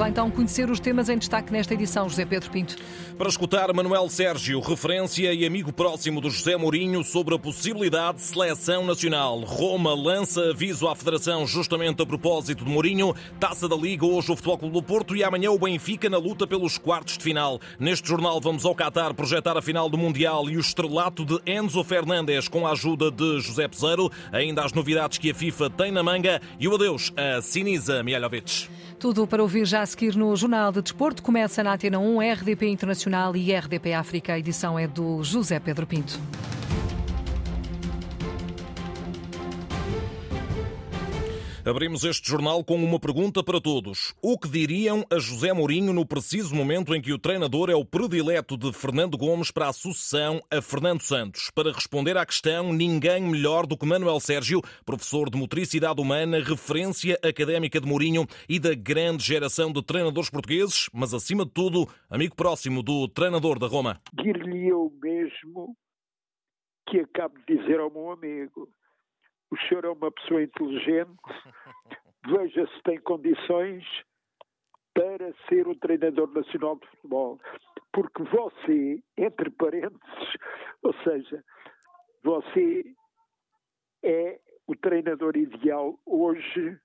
Lá então conhecer os temas em destaque nesta edição, José Pedro Pinto. Para escutar Manuel Sérgio, referência e amigo próximo do José Mourinho sobre a possibilidade de seleção nacional. Roma lança aviso à Federação justamente a propósito de Mourinho. Taça da Liga, hoje o Futebol Clube do Porto e amanhã o Benfica na luta pelos quartos de final. Neste jornal vamos ao Qatar projetar a final do Mundial e o estrelato de Enzo Fernandes com a ajuda de José Peseiro. Ainda as novidades que a FIFA tem na manga e o adeus a Sinisa Mihailovic. Tudo para ouvir já a seguir no Jornal de Desporto. Começa na Atena 1, RDP Internacional e RDP África. A edição é do José Pedro Pinto. Abrimos este jornal com uma pergunta para todos. O que diriam a José Mourinho no preciso momento em que o treinador é o predileto de Fernando Gomes para a sucessão a Fernando Santos? Para responder à questão, ninguém melhor do que Manuel Sérgio, professor de motricidade humana, referência académica de Mourinho e da grande geração de treinadores portugueses, mas acima de tudo, amigo próximo do treinador da Roma. Dir-lhe eu mesmo que acabo de dizer ao meu amigo o senhor é uma pessoa inteligente, veja se tem condições para ser o treinador nacional de futebol. Porque você, entre parênteses, ou seja, você é o treinador ideal hoje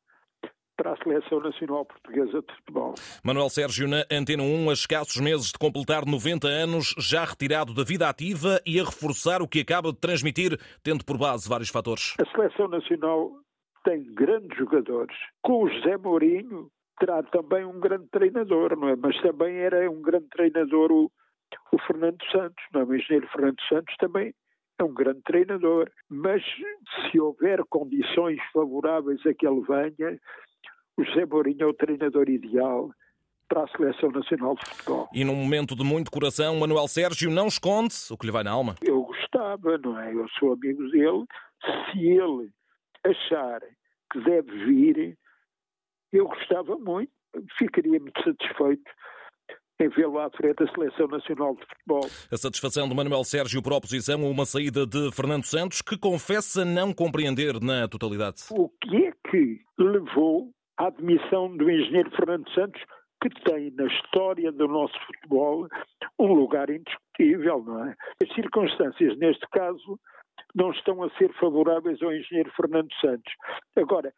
para a Seleção Nacional Portuguesa de Futebol. Manuel Sérgio, na Antena 1, a escassos meses de completar 90 anos, já retirado da vida ativa e a reforçar o que acaba de transmitir, tendo por base vários fatores. A Seleção Nacional tem grandes jogadores. Com o José Mourinho, terá também um grande treinador, não é? Mas também era um grande treinador o, o Fernando Santos, não é? O engenheiro Fernando Santos também é um grande treinador. Mas se houver condições favoráveis a que ele venha, o José Mourinho é o treinador ideal para a Seleção Nacional de Futebol. E num momento de muito coração, Manuel Sérgio não esconde o que lhe vai na alma. Eu gostava, não é? Eu sou amigo dele. Se ele achar que deve vir, eu gostava muito, ficaria muito satisfeito em vê-lo à frente da Seleção Nacional de Futebol. A satisfação de Manuel Sérgio por oposição a uma saída de Fernando Santos, que confessa não compreender na totalidade. O que é que levou à admissão do engenheiro Fernando Santos, que tem na história do nosso futebol um lugar indiscutível, não é? As circunstâncias, neste caso, não estão a ser favoráveis ao engenheiro Fernando Santos. Agora,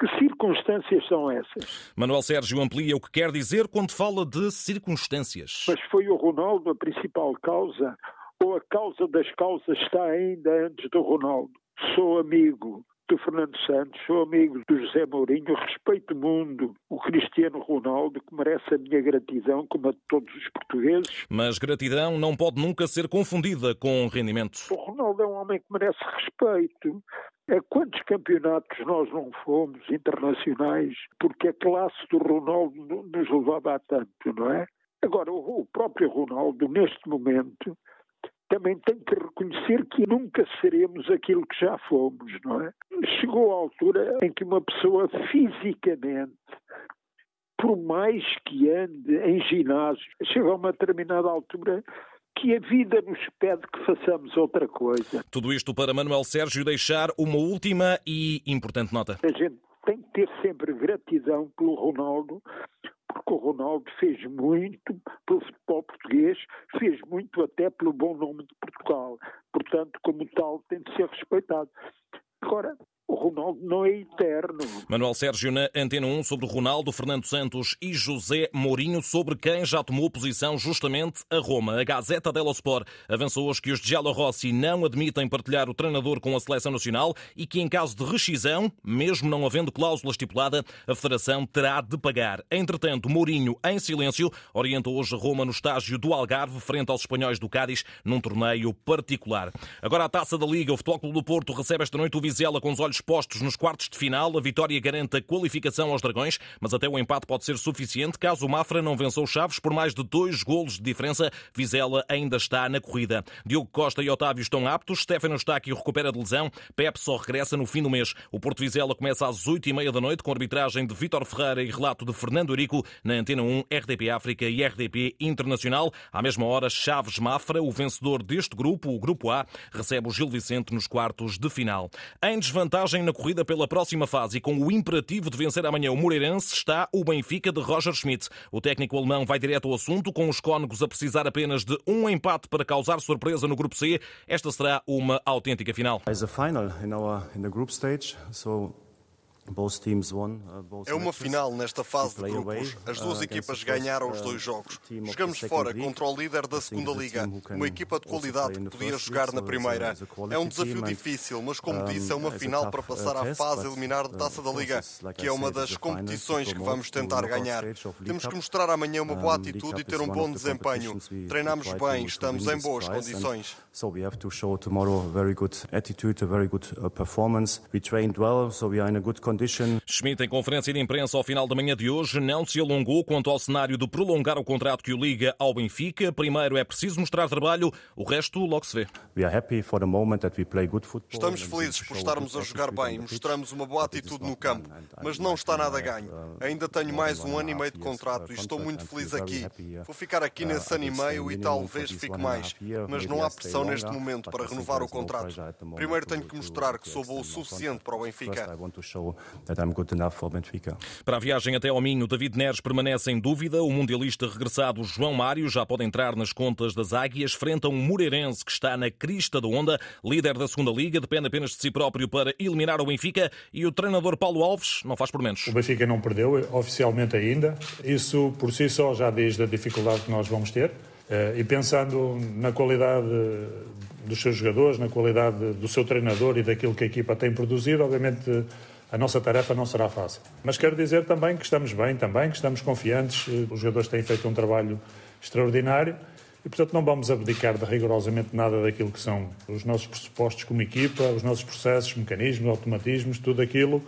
que circunstâncias são essas? Manuel Sérgio amplia o que quer dizer quando fala de circunstâncias. Mas foi o Ronaldo a principal causa? Ou a causa das causas está ainda antes do Ronaldo? Sou amigo do Fernando Santos, sou amigo do José Mourinho, respeito mundo o Cristiano Ronaldo, que merece a minha gratidão, como a de todos os portugueses. Mas gratidão não pode nunca ser confundida com rendimento. O Ronaldo é um homem que merece respeito. A quantos campeonatos nós não fomos internacionais porque a classe do Ronaldo nos levava a tanto, não é? Agora, o próprio Ronaldo, neste momento, também tem que reconhecer que nunca seremos aquilo que já fomos, não é? Chegou a altura em que uma pessoa fisicamente, por mais que ande em ginásio, chega a uma determinada altura que a vida nos pede que façamos outra coisa. Tudo isto para Manuel Sérgio deixar uma última e importante nota. A gente tem que ter sempre gratidão pelo Ronaldo, porque o Ronaldo fez muito pelo futebol português, fez muito até pelo bom nome de Portugal. Portanto, como tal, tem de ser respeitado. Agora, o Ronaldo não é eterno. Manuel Sérgio na Antena 1 sobre Ronaldo, Fernando Santos e José Mourinho, sobre quem já tomou posição justamente a Roma. A Gazeta dello Sport avançou hoje que os Giallo Rossi não admitem partilhar o treinador com a seleção nacional e que em caso de rescisão, mesmo não havendo cláusula estipulada, a federação terá de pagar. Entretanto, Mourinho, em silêncio, orienta hoje a Roma no estágio do Algarve, frente aos espanhóis do Cádiz, num torneio particular. Agora a Taça da Liga, o Futebol Clube do Porto recebe esta noite o Vizela com os olhos postos nos quartos de final. A vitória garante a qualificação aos Dragões, mas até o empate pode ser suficiente caso o Mafra não vença os Chaves por mais de dois golos de diferença. Vizela ainda está na corrida. Diogo Costa e Otávio estão aptos. Stefano aqui recupera de lesão. Pep só regressa no fim do mês. O Porto Vizela começa às oito e meia da noite com arbitragem de Vítor Ferreira e relato de Fernando Eurico na Antena 1, RDP África e RDP Internacional. À mesma hora, Chaves Mafra, o vencedor deste grupo, o Grupo A, recebe o Gil Vicente nos quartos de final. Em desvantagem vantagem na corrida pela próxima fase e com o imperativo de vencer amanhã o Moreirense está o Benfica de Roger Schmidt. O técnico alemão vai direto ao assunto, com os cónegos a precisar apenas de um empate para causar surpresa no grupo C. Esta será uma autêntica final. As a final in our in the group stage, so é uma final nesta fase de grupos. As duas uh, equipas ganharam os dois uh, jogos. Jogamos fora contra o líder da segunda liga, uma equipa de qualidade que podia jogar na primeira. É um desafio difícil, mas como disse, é uma final para passar à fase eliminar da Taça da Liga, que é uma das competições que vamos tentar ganhar. Temos que mostrar amanhã uma boa atitude e ter um bom desempenho. Treinamos bem, estamos em boas condições. So we have to show tomorrow a very good attitude, a very good performance. We trained well, so we are in a good condition. Schmidt, em conferência de imprensa ao final da manhã de hoje, não se alongou quanto ao cenário de prolongar o contrato que o liga ao Benfica. Primeiro é preciso mostrar trabalho, o resto logo se vê. Estamos felizes por estarmos a jogar bem, mostramos uma boa atitude no campo, mas não está nada ganho. Ainda tenho mais um ano e meio de contrato e estou muito feliz aqui. Vou ficar aqui nesse ano e meio e talvez fique mais, mas não há pressão neste momento para renovar o contrato. Primeiro tenho que mostrar que sou bom o suficiente para o Benfica. Para a viagem até ao Minho, David Neres permanece em dúvida. O mundialista regressado João Mário já pode entrar nas contas das Águias frente a um Moreirense que está na crista da onda, líder da segunda Liga, depende apenas de si próprio para eliminar o Benfica e o treinador Paulo Alves não faz por menos. O Benfica não perdeu oficialmente ainda. Isso por si só já diz da dificuldade que nós vamos ter. Eh, e pensando na qualidade dos seus jogadores, na qualidade do seu treinador e daquilo que a equipa tem produzido, obviamente a nossa tarefa não será fácil. Mas quero dizer também que estamos bem, também que estamos confiantes. Os jogadores têm feito um trabalho extraordinário e, portanto, não vamos abdicar de rigorosamente nada daquilo que são os nossos pressupostos como equipa, os nossos processos, mecanismos, automatismos, tudo aquilo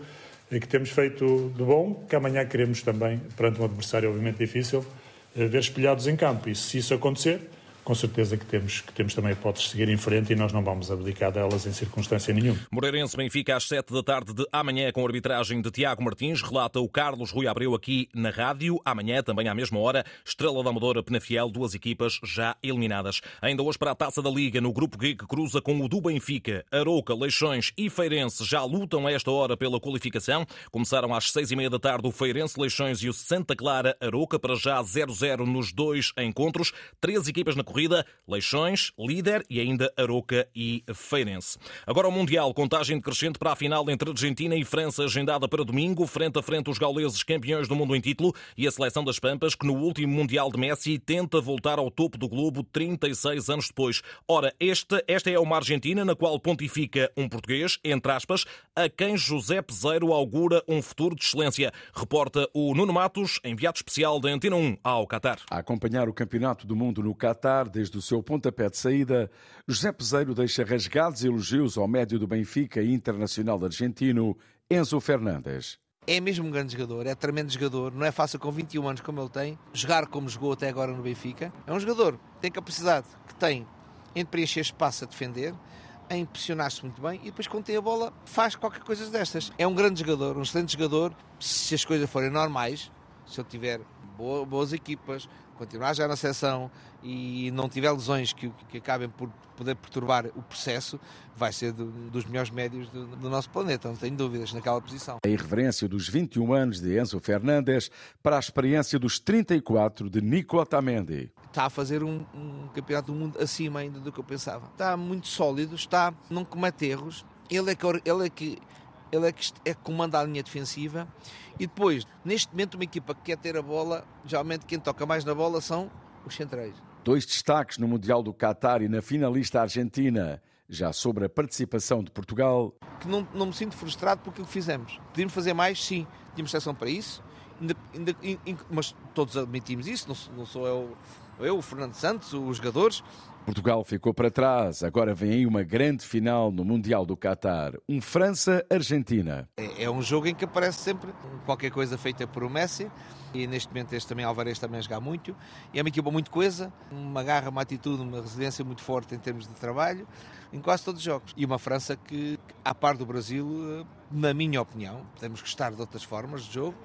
que temos feito de bom, que amanhã queremos também, perante um adversário obviamente difícil, eh, ver espelhados em campo. E se isso acontecer, com certeza que temos, que temos também hipóteses de seguir em frente e nós não vamos abdicar delas em circunstância nenhuma. Moreirense Benfica às 7 da tarde de amanhã com a arbitragem de Tiago Martins, relata o Carlos Rui Abreu aqui na rádio. Amanhã, também à mesma hora, Estrela da Amadora Penafiel, duas equipas já eliminadas. Ainda hoje para a Taça da Liga, no grupo G que cruza com o do Benfica, Aroca, Leixões e Feirense já lutam a esta hora pela qualificação. Começaram às seis e meia da tarde o Feirense, Leixões e o Santa Clara Aroca, para já 0-0 nos dois encontros. Três equipas na corrida, Leixões, líder e ainda Aroca e Feirense. Agora o Mundial, contagem decrescente para a final entre Argentina e França, agendada para domingo, frente a frente os gauleses campeões do mundo em título e a seleção das Pampas, que no último Mundial de Messi tenta voltar ao topo do globo 36 anos depois. Ora, esta, esta é uma Argentina na qual pontifica um português, entre aspas, a quem José Peseiro augura um futuro de excelência. Reporta o Nuno Matos, enviado especial da Antena 1 ao Qatar. A acompanhar o Campeonato do Mundo no Qatar desde o seu pontapé de saída, José Peseiro deixa rasgados elogios ao médio do Benfica e internacional argentino, Enzo Fernandes. É mesmo um grande jogador, é tremendo jogador, não é fácil com 21 anos como ele tem, jogar como jogou até agora no Benfica. É um jogador que tem capacidade, que tem em preencher espaço a defender, a impressionar-se muito bem e depois quando tem a bola faz qualquer coisa destas. É um grande jogador, um excelente jogador, se as coisas forem normais, se ele tiver boas equipas, continuar já na seleção e não tiver lesões que, que acabem por poder perturbar o processo, vai ser do, dos melhores médios do, do, nosso planeta, não tenho dúvidas naquela posição. A irreverência dos 21 anos de Enzo Fernandes para a experiência dos 34 de Nico Otamendi. Está a fazer um, um campeonato do mundo acima ainda do que eu pensava. Está muito sólido, está, não comete erros. Ele é que, ele é que ele é que, é que comanda a linha defensiva. E depois, neste momento, uma equipa que quer ter a bola, geralmente quem toca mais na bola são os centrais. Dois destaques no Mundial do Qatar e na finalista argentina. Já sobre a participação de Portugal. Que não, não me sinto frustrado porque o que fizemos. Podíamos fazer mais, sim. Tínhamos seleção para isso. Ainda, ainda, mas todos admitimos isso. Não, não sou eu, eu, o Fernando Santos, os jogadores. Portugal ficou para trás. Agora vem aí uma grande final no Mundial do Qatar. Um França-Argentina. É, é, um jogo em que aparece sempre qualquer coisa feita por o Messi. E neste momento este também Alvarez também a jogar muito. E é uma equipa muito coesa, uma garra, uma atitude, uma resiliência muito forte em termos de trabalho, em quase todos os jogos. E uma França que, à par do Brasil, na minha opinião, podemos gostar de outras formas de jogo,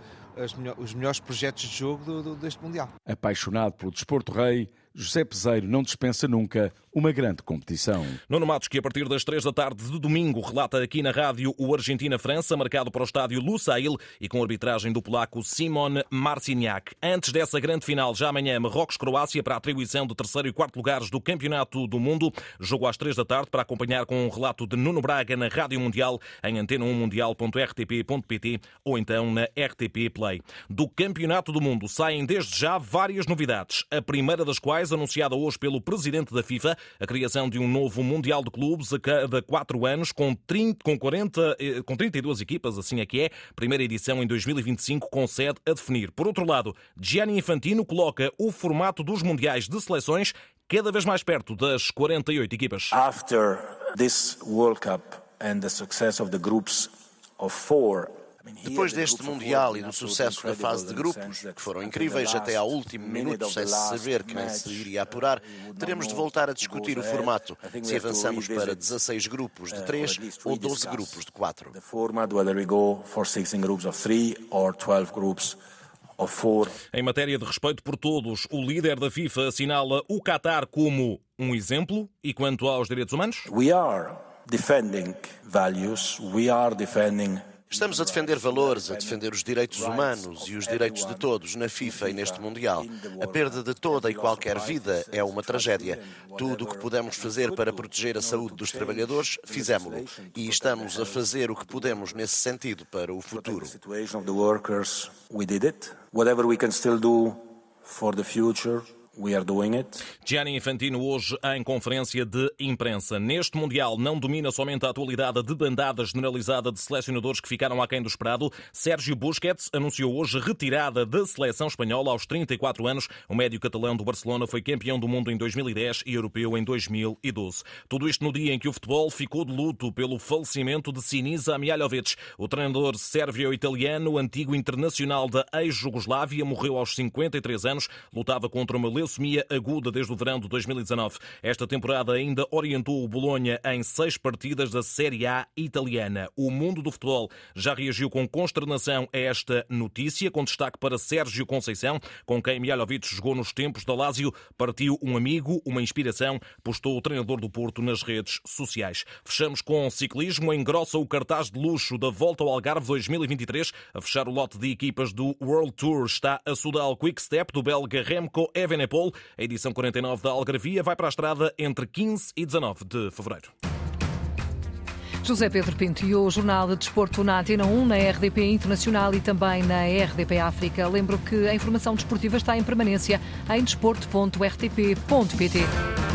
os melhores projetos de jogo do, do, deste Mundial. Apaixonado pelo desporto rei, José Peseiro não dispensa nunca uma grande competição. Nuno Matos, que a partir das três da tarde de domingo relata aqui na rádio o Argentina-França, marcado para o estádio Lusail e com arbitragem do polaco Simon Marciniak. Antes dessa grande final, já amanhã, Marrocos-Croácia para a atribuição de terceiro e quarto lugares do Campeonato do Mundo. Jogo às três da tarde para acompanhar com um relato de Nuno Braga na Rádio Mundial em antena1mundial.rtp.pt ou então na RTP Play. Do Campeonato do Mundo saem desde já várias novidades, a primeira das quais anunciada hoje pelo presidente da FIFA, a criação de um novo Mundial de Clubes a cada quatro anos, com, 30, com, 40, eh, com 32 equipas, assim é que é. Primeira edição em 2025, com sede a definir. Por outro lado, Gianni Infantino coloca o formato dos Mundiais de Seleções cada vez mais perto das 48 equipas. After this World Cup and the success of the groups of four depois deste Mundial e do sucesso da fase de grupos, que foram incríveis até ao último minuto, sem se saber quem se iria apurar, teremos de voltar a discutir o formato, se avançamos para 16 grupos de 3 ou 12 grupos de 4. Em matéria de respeito por todos, o líder da FIFA assinala o Qatar como um exemplo. E quanto aos direitos humanos? We are defending values, we are defending Estamos a defender valores, a defender os direitos humanos e os direitos de todos na FIFA e neste Mundial. A perda de toda e qualquer vida é uma tragédia. Tudo o que podemos fazer para proteger a saúde dos trabalhadores, fizemos-lo. E estamos a fazer o que podemos nesse sentido para o futuro. Whatever we can still do for the future, We are doing it. Gianni Infantino hoje em conferência de imprensa. Neste Mundial não domina somente a atualidade de bandada generalizada de selecionadores que ficaram aquém do esperado. Sérgio Busquets anunciou hoje retirada da seleção espanhola aos 34 anos. O médio catalão do Barcelona foi campeão do mundo em 2010 e europeu em 2012. Tudo isto no dia em que o futebol ficou de luto pelo falecimento de Sinisa Mihajlovic. O treinador sérvio-italiano, antigo internacional da ex-Jugoslávia, morreu aos 53 anos. Lutava contra uma leucemia aguda desde o verão de 2019. Esta temporada ainda orientou o Bolonha em seis partidas da Série A italiana. O mundo do futebol já reagiu com consternação a esta notícia, com destaque para Sérgio Conceição, com quem Mihajlovic jogou nos tempos da Lazio, partiu um amigo, uma inspiração, postou o treinador do Porto nas redes sociais. Fechamos com ciclismo, engrossa o cartaz de luxo da Volta ao Algarve 2023. A fechar o lote de equipas do World Tour está a Sudal Quick Step do belga Remco Evenepoel a edição 49 da Algarvia vai para a estrada entre 15 e 19 de fevereiro. José Pedro Pinto e o Jornal de Desporto na Antena 1, na RDP Internacional e também na RDP África. Lembro que a informação desportiva está em permanência em desporto.rtp.pt.